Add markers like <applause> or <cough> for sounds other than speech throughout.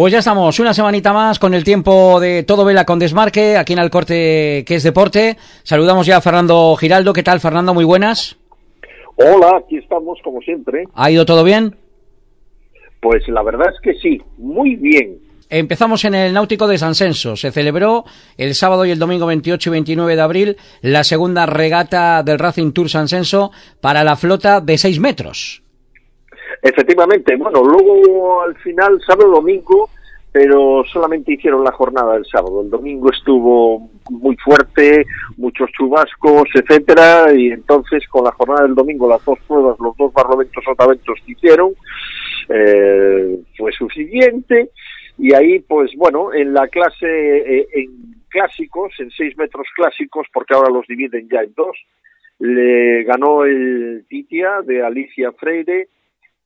Pues ya estamos, una semanita más con el tiempo de todo vela con desmarque, aquí en Alcorte, que es deporte. Saludamos ya a Fernando Giraldo. ¿Qué tal, Fernando? Muy buenas. Hola, aquí estamos como siempre. ¿Ha ido todo bien? Pues la verdad es que sí, muy bien. Empezamos en el Náutico de San Senso. Se celebró el sábado y el domingo 28 y 29 de abril la segunda regata del Racing Tour San Senso para la flota de 6 metros. Efectivamente, bueno, luego al final, sábado domingo, pero solamente hicieron la jornada del sábado. El domingo estuvo muy fuerte, muchos chubascos, etcétera, y entonces con la jornada del domingo, las dos pruebas, los dos barloventos sotaventos que hicieron, eh, fue suficiente. Y ahí, pues bueno, en la clase, eh, en clásicos, en seis metros clásicos, porque ahora los dividen ya en dos, le ganó el Titia de Alicia Freire,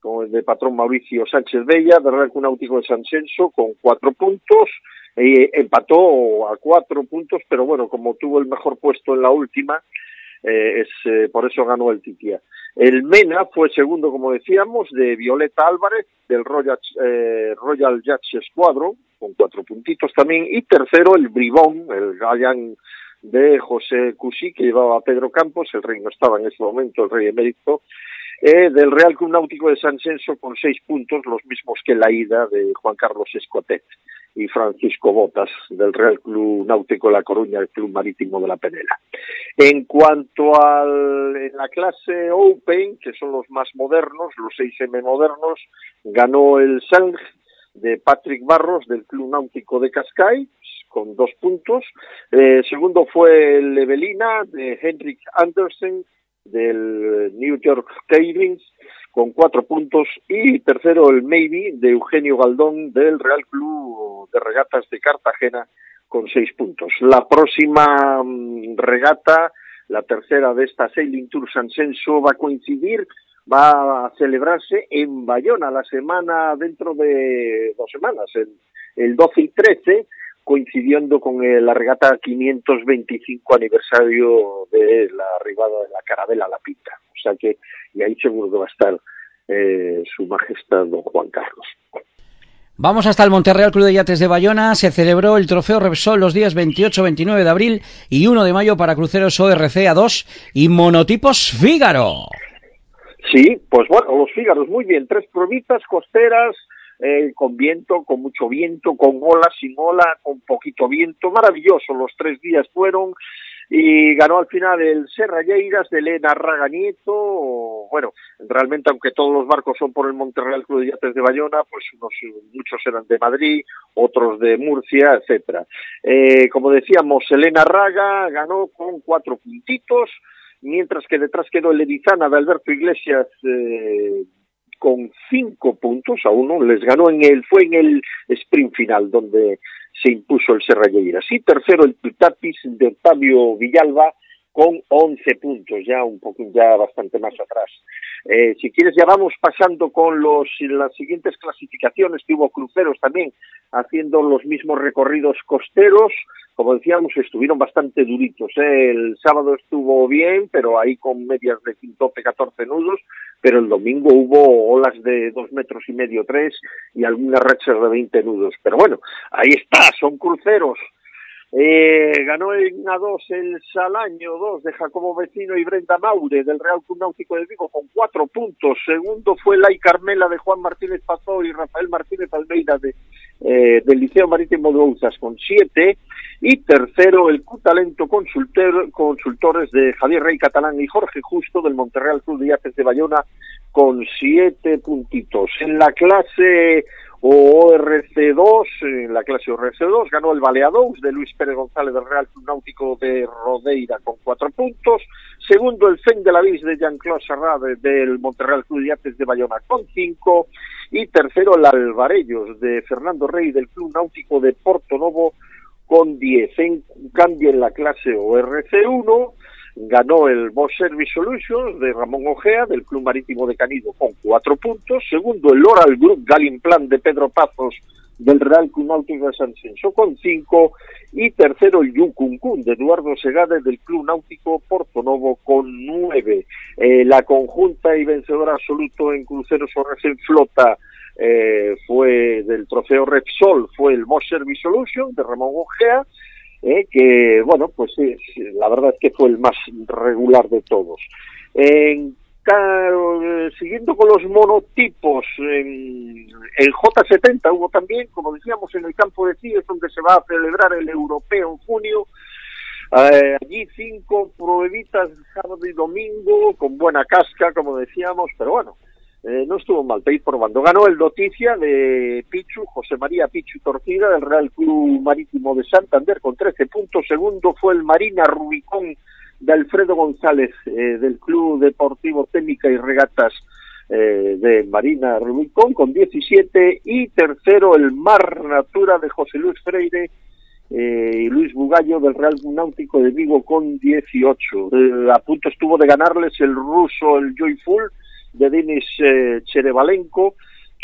con el de patrón Mauricio Sánchez Bella, de Real Náutico de San Censo, con cuatro puntos, eh, empató a cuatro puntos, pero bueno, como tuvo el mejor puesto en la última, eh, es, eh, por eso ganó el Titia. El Mena fue segundo, como decíamos, de Violeta Álvarez, del Royal, eh, Royal Judge Squadron, con cuatro puntitos también, y tercero el Bribón, el Gallan de José Cusí, que llevaba a Pedro Campos, el rey no estaba en ese momento, el rey emérito, eh, del Real Club Náutico de San Censo con seis puntos, los mismos que la ida de Juan Carlos Escotet y Francisco Botas del Real Club Náutico de La Coruña, el Club Marítimo de la Penela. En cuanto a la clase Open, que son los más modernos, los 6M modernos, ganó el Sang de Patrick Barros del Club Náutico de Cascais con dos puntos. Eh, segundo fue el Evelina de Henrik Andersen del New York Cadence con cuatro puntos y tercero el Maybe de Eugenio Galdón del Real Club de Regatas de Cartagena con seis puntos. La próxima mm, regata, la tercera de esta Sailing Tour San Censo, va a coincidir, va a celebrarse en Bayona la semana dentro de dos semanas, el, el 12 y 13, coincidiendo con la regata 525 aniversario de la arribada de la Carabela a la Pinta. O sea que, y ahí seguro que va a estar eh, su majestad don Juan Carlos. Vamos hasta el Monterreal Club de Yates de Bayona. Se celebró el trofeo Repsol los días 28-29 de abril y 1 de mayo para cruceros ORC A2 y monotipos Fígaro. Sí, pues bueno, los Fígaros, muy bien. Tres provitas costeras, eh, con viento, con mucho viento, con ola, sin ola, con poquito viento, maravilloso, los tres días fueron. Y ganó al final el Serralleiras de Elena Raga Nieto, bueno, realmente aunque todos los barcos son por el Monterreal Club de Yates de Bayona, pues unos, muchos eran de Madrid, otros de Murcia, etcétera. Eh, como decíamos, Elena Raga ganó con cuatro puntitos, mientras que detrás quedó el Edizana de Alberto Iglesias eh, con cinco puntos a uno, les ganó en el, fue en el sprint final donde se impuso el Serralleiras. Y tercero el Tapis de Octavio Villalba con 11 puntos, ya un poco, ya bastante más atrás. Eh, si quieres ya vamos pasando con los, las siguientes clasificaciones, que hubo cruceros también haciendo los mismos recorridos costeros, como decíamos, estuvieron bastante duritos. ¿eh? El sábado estuvo bien, pero ahí con medias de 12, 14 nudos, pero el domingo hubo olas de dos metros y medio, tres, y algunas rachas de 20 nudos. Pero bueno, ahí está, son cruceros eh, ganó en A2 el Salaño 2 de Jacobo Vecino y Brenda Maure del Real Club Náutico de Vigo con cuatro puntos. Segundo fue la y Carmela de Juan Martínez Pazó y Rafael Martínez Almeida de, eh, del Liceo Marítimo de Ouzas con siete. Y tercero el Q-Talento Consultores de Javier Rey Catalán y Jorge Justo del Monterreal Club de Yates de Bayona con siete puntitos. En la clase ORC2, en la clase ORC2, ganó el Baleadous de Luis Pérez González del Real Club Náutico de Rodeira con cuatro puntos. Segundo, el Fen de la Vis de Jean-Claude Serrade del Monterreal Club de Artes de Bayona con cinco. Y tercero, el Alvarellos de Fernando Rey del Club Náutico de Porto Novo con diez. En cambio, en la clase ORC1, ganó el Boss Service Solutions de Ramón Ojea del Club Marítimo de Canido con cuatro puntos, segundo el Oral Group Galimplan de Pedro Pazos del Real Club Náutico de San Censo con cinco. Y tercero el Yucuncún de Eduardo Segade del Club Náutico Porto Novo con nueve. Eh, la conjunta y vencedora absoluto en cruceros o en flota eh, fue del trofeo Repsol, fue el Bosch Service Solution de Ramón Ojea, eh, que, bueno, pues la verdad es que fue el más regular de todos. En siguiendo con los monotipos, en el J70 hubo también, como decíamos, en el campo de Cíes, donde se va a celebrar el europeo en junio. Eh, allí cinco pruebitas sábado y domingo, con buena casca, como decíamos, pero bueno, eh, no estuvo mal ir probando. Ganó el Noticia de Pichu, José María Pichu Torcida, del Real Club Marítimo de Santander, con 13 puntos. Segundo fue el Marina Rubicón de Alfredo González eh, del Club Deportivo Técnica y Regatas eh, de Marina Rubicón con 17 y tercero el Mar Natura de José Luis Freire y Luis Bugallo del Real Náutico de Vigo con 18. a punto estuvo de ganarles el ruso, el Joyful de Denis Cherevalenko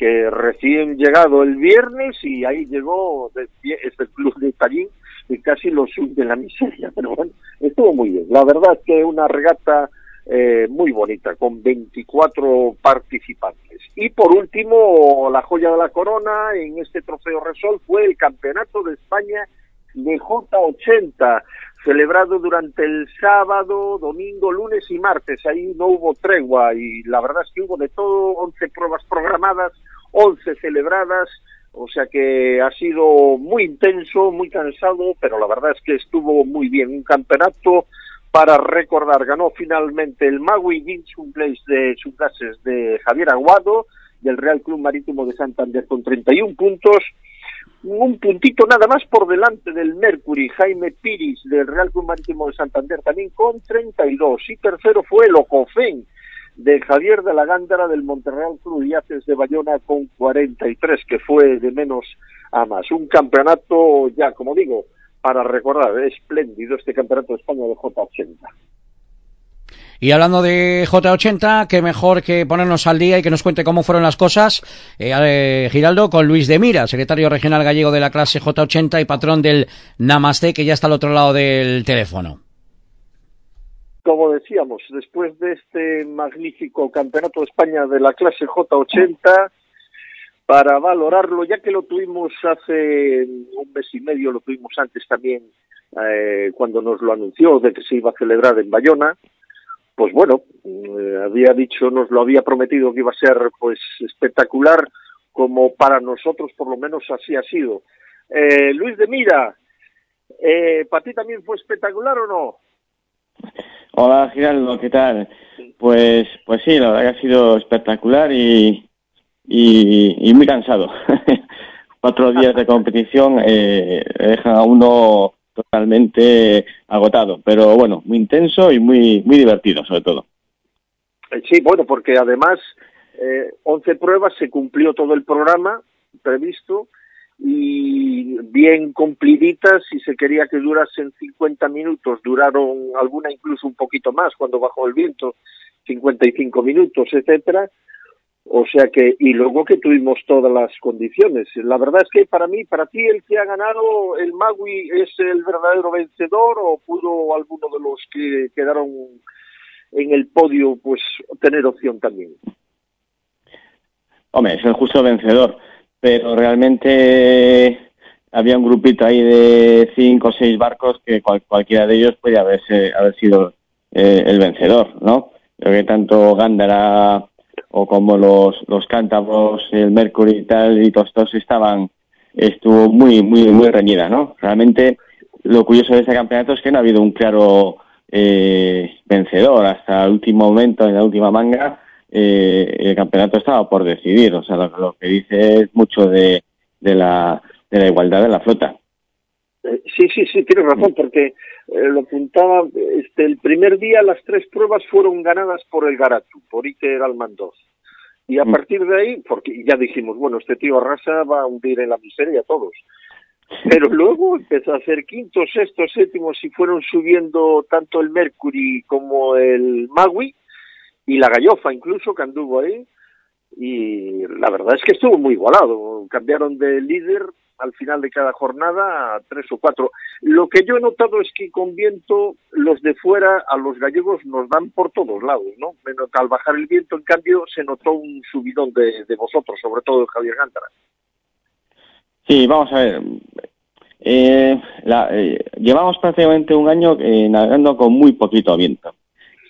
que recién llegado el viernes y ahí llegó, el club de Tallín, y casi lo de la miseria, <laughs> pero bueno, estuvo muy bien. La verdad es que una regata eh, muy bonita, con 24 participantes. Y por último, la joya de la corona en este trofeo Resol fue el Campeonato de España de J80, celebrado durante el sábado, domingo, lunes y martes. Ahí no hubo tregua y la verdad es que hubo de todo, 11 pruebas programadas, 11 celebradas, o sea que ha sido muy intenso, muy cansado, pero la verdad es que estuvo muy bien. Un campeonato para recordar. Ganó finalmente el Magui Jinsun Place de Subgases de Javier Aguado, del Real Club Marítimo de Santander con 31 puntos. Un puntito nada más por delante del Mercury, Jaime Piris del Real Club Marítimo de Santander también con 32. Y tercero fue el Ocofén de Javier de la Gándara del Monterreal Club Yaces de Bayona con 43, que fue de menos a más. Un campeonato, ya como digo, para recordar, espléndido este campeonato de España de J80. Y hablando de J80, qué mejor que ponernos al día y que nos cuente cómo fueron las cosas, eh, Giraldo, con Luis de Mira, secretario regional gallego de la clase J80 y patrón del Namaste, que ya está al otro lado del teléfono. Como decíamos, después de este magnífico campeonato de España de la clase J80, para valorarlo, ya que lo tuvimos hace un mes y medio, lo tuvimos antes también eh, cuando nos lo anunció de que se iba a celebrar en Bayona, pues bueno, eh, había dicho, nos lo había prometido que iba a ser pues espectacular, como para nosotros por lo menos así ha sido. Eh, Luis de Mira, ¿para ti también fue espectacular o no? Hola Giraldo, ¿qué tal? Pues, pues sí, la verdad que ha sido espectacular y, y, muy cansado. <laughs> Cuatro días de competición eh, dejan a uno totalmente agotado, pero bueno, muy intenso y muy, muy divertido sobre todo. Eh, sí, bueno, porque además eh, 11 pruebas se cumplió todo el programa previsto y bien cumpliditas si se quería que durasen 50 minutos, duraron alguna incluso un poquito más cuando bajó el viento, 55 minutos, etcétera. O sea que, y luego que tuvimos todas las condiciones. La verdad es que para mí, para ti, el que ha ganado, el Magui, es el verdadero vencedor o pudo alguno de los que quedaron en el podio, pues, tener opción también. Hombre, es el justo vencedor pero realmente había un grupito ahí de cinco o seis barcos que cualquiera de ellos podía haberse, haber sido eh, el vencedor, ¿no? Creo que tanto Gándara o como los, los cántabros, el Mercury y tal, y todos, todos estaban, estuvo muy, muy, muy reñida, ¿no? Realmente lo curioso de este campeonato es que no ha habido un claro eh, vencedor hasta el último momento, en la última manga, eh, el campeonato estaba por decidir. O sea, lo, que dice es mucho de, de, la, de la igualdad de la flota. Eh, sí, sí, sí, tienes razón, porque eh, lo apuntaba, este, el primer día las tres pruebas fueron ganadas por el Garatu, por Iker Almandoz. Y a mm. partir de ahí, porque ya dijimos, bueno, este tío Arrasa va a hundir en la miseria a todos. Pero <laughs> luego empezó a hacer quinto, sexto, séptimo, y fueron subiendo tanto el Mercury como el Magui, y la gallofa incluso que anduvo ahí y la verdad es que estuvo muy igualado cambiaron de líder al final de cada jornada tres o cuatro. Lo que yo he notado es que con viento los de fuera a los gallegos nos dan por todos lados, ¿no? Al bajar el viento, en cambio, se notó un subidón de, vosotros, sobre todo de Javier Gántara. Sí, vamos a ver. Eh, la, eh, llevamos prácticamente un año eh, navegando con muy poquito viento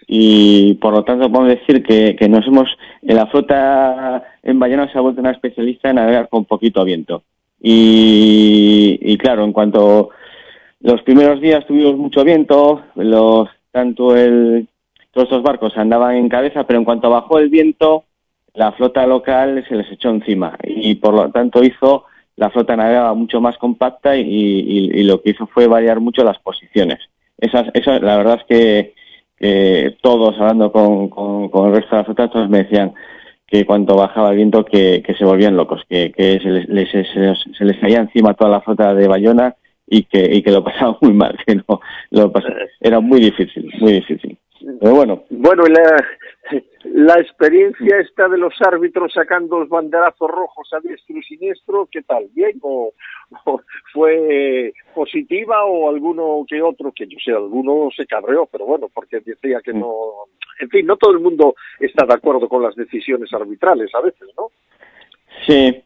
y por lo tanto podemos decir que, que nos hemos en la flota en Bayona se ha vuelto una especialista en navegar con poquito viento y, y claro en cuanto los primeros días tuvimos mucho viento los tanto el todos estos barcos andaban en cabeza pero en cuanto bajó el viento la flota local se les echó encima y por lo tanto hizo la flota navegaba mucho más compacta y, y, lo que hizo fue variar mucho las posiciones. Esas, esa, la verdad es que, que todos hablando con, con, el resto de la flota, todos me decían que cuando bajaba el viento que, que se volvían locos, que, que se, les, les, se, se, les caía encima toda la flota de Bayona y que, y que lo <laughs> pasaban muy mal, que no, lo pasaba, era muy difícil, muy difícil. Pero bueno. Bueno, la, la experiencia esta de los árbitros sacando los banderazos rojos a diestro y siniestro, ¿qué tal? ¿Bien o, o, fue positiva o alguno que otro, que yo sé, alguno se cabreó, pero bueno, porque decía que no... En fin, no todo el mundo está de acuerdo con las decisiones arbitrales a veces, ¿no? Sí.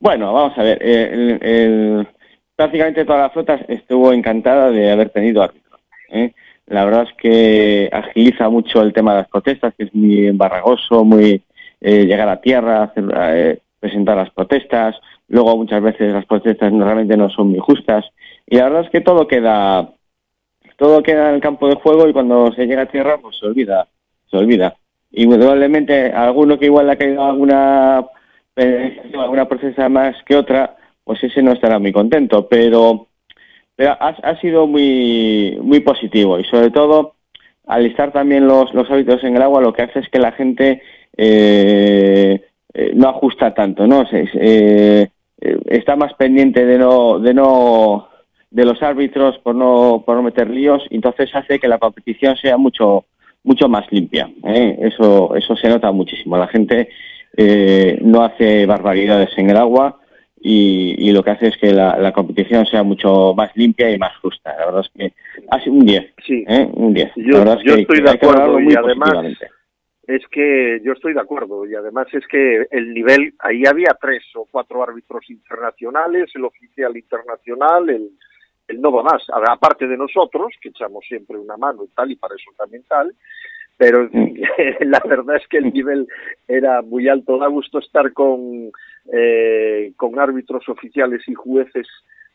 Bueno, vamos a ver. El, el, prácticamente toda la flota estuvo encantada de haber tenido árbitros. ¿eh? La verdad es que agiliza mucho el tema de las protestas, que es muy embarragoso, muy eh, llegar a tierra, hacer, eh, presentar las protestas. Luego muchas veces las protestas realmente no son muy justas. Y la verdad es que todo queda, todo queda en el campo de juego y cuando se llega a tierra, pues se olvida, se olvida. Y probablemente alguno que igual ha caído alguna, eh, alguna protesta más que otra, pues ese no estará muy contento. Pero pero ha, ha, sido muy, muy positivo y sobre todo al estar también los, los hábitos en el agua lo que hace es que la gente eh, eh, no ajusta tanto, ¿no? Se, eh, está más pendiente de no, de no de los árbitros por no, por no meter líos, entonces hace que la competición sea mucho, mucho más limpia. ¿eh? Eso, eso se nota muchísimo. La gente eh, no hace barbaridades en el agua, y, y, lo que hace es que la, la, competición sea mucho más limpia y más justa. La verdad es que ha sido un 10. Sí. ¿eh? Un 10. Yo, la verdad es yo que, estoy de acuerdo y además es que yo estoy de acuerdo y además es que el nivel, ahí había tres o cuatro árbitros internacionales, el oficial internacional, el, el no más, aparte de nosotros, que echamos siempre una mano y tal, y para eso también tal, pero <laughs> la verdad es que el nivel era muy alto. Da gusto estar con, eh, con árbitros oficiales y jueces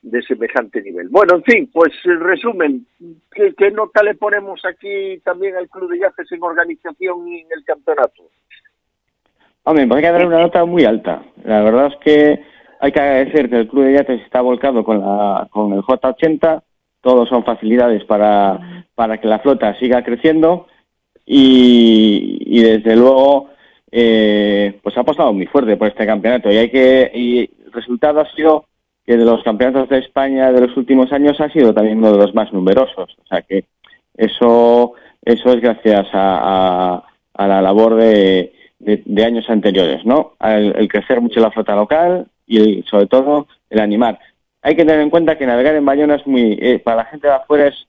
de semejante nivel. Bueno, en fin, pues resumen, ¿qué, ¿qué, nota le ponemos aquí también al Club de Yates en organización y en el campeonato? Hombre, hay que dar una nota muy alta. La verdad es que hay que agradecer que el Club de Yates está volcado con, la, con el J80, todos son facilidades para, para que la flota siga creciendo y, desde luego eh, pues ha apostado muy fuerte por este campeonato. Y hay que y el resultado ha sido que de los campeonatos de España de los últimos años ha sido también uno de los más numerosos. O sea que eso eso es gracias a, a, la labor de, de, de, años anteriores no el, el, crecer mucho la flota local y el, sobre todo el animar hay que tener en cuenta que navegar en Bayona es muy eh, para la gente de afuera es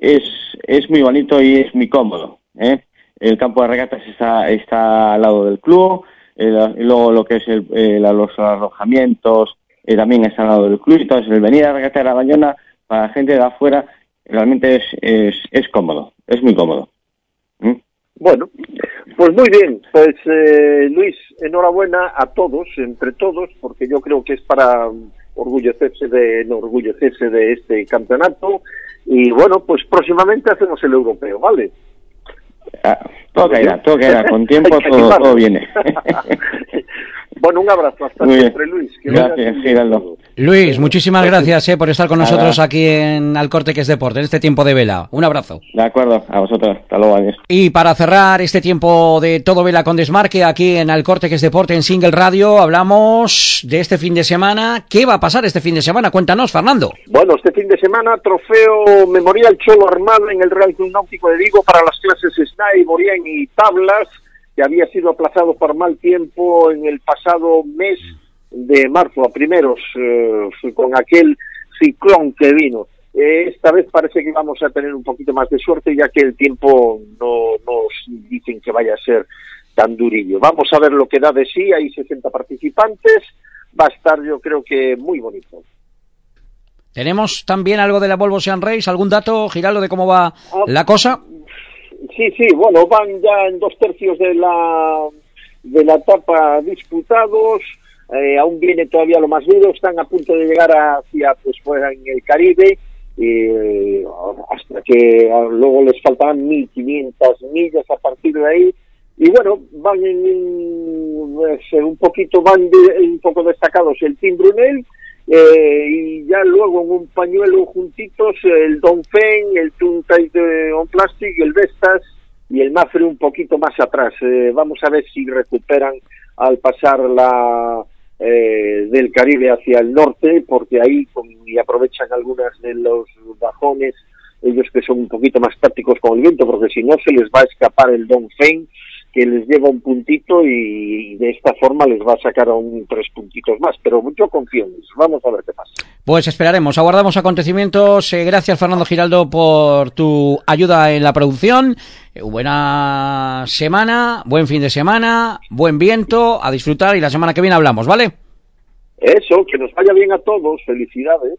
es, es muy bonito y es muy cómodo ¿eh? El campo de regatas está, está al lado del club, eh, luego lo que es el, eh, los alojamientos eh, también está al lado del club. Entonces, el venir a regatar a Bayona para la gente de afuera realmente es, es, cómodo, es muy cómodo. ¿Mm? Bueno, pues muy bien, pues eh, Luis, enhorabuena a todos, entre todos, porque yo creo que es para orgullecerse de de este campeonato y bueno, pues próximamente hacemos el europeo, ¿vale? Ah, todo caerá, todo caerá, con tiempo <laughs> todo, todo, viene. <laughs> bueno, un abrazo, hasta Muy siempre, Luis. Que gracias, Giraldo. Luis, muchísimas gracias eh, por estar con nosotros aquí en Alcorte, que es deporte, en este tiempo de vela. Un abrazo. De acuerdo, a vosotros, hasta luego, adiós. Y para cerrar este tiempo de todo vela con desmarque aquí en Alcorte, que es deporte, en Single Radio, hablamos de este fin de semana. ¿Qué va a pasar este fin de semana? Cuéntanos, Fernando. Bueno, este fin de semana, trofeo Memorial Cholo Armado en el Real Club Náutico de Vigo para las clases Snai, Borien y Tablas, que había sido aplazado por mal tiempo en el pasado mes de marzo a primeros eh, con aquel ciclón que vino. Eh, esta vez parece que vamos a tener un poquito más de suerte ya que el tiempo no nos dicen que vaya a ser tan durillo. Vamos a ver lo que da de sí, hay 60 participantes, va a estar yo creo que muy bonito. ¿Tenemos también algo de la Volvo Sean Race? ¿Algún dato, Giraldo, de cómo va ah, la cosa? Sí, sí, bueno, van ya en dos tercios de la, de la etapa disputados, eh, aún viene todavía lo más duro, están a punto de llegar hacia, pues fuera en el Caribe, eh, hasta que luego les faltarán 1.500 millas a partir de ahí, y bueno, van en, pues, un poquito, van un poco destacados el Team Brunel, eh, y ya luego en un pañuelo juntitos el Donfen, el Tuntai de On Plastic, el Vestas y el Mafre un poquito más atrás. Eh, vamos a ver si recuperan al pasar la eh, del Caribe hacia el norte, porque ahí aprovechan algunas de los bajones, ellos que son un poquito más tácticos con el viento, porque si no se les va a escapar el Donfen que les lleva un puntito y de esta forma les va a sacar un tres puntitos más. Pero yo confío en eso. Vamos a ver qué pasa. Pues esperaremos, aguardamos acontecimientos. Eh, gracias Fernando Giraldo por tu ayuda en la producción. Eh, buena semana, buen fin de semana, buen viento, a disfrutar y la semana que viene hablamos, ¿vale? Eso, que nos vaya bien a todos. Felicidades.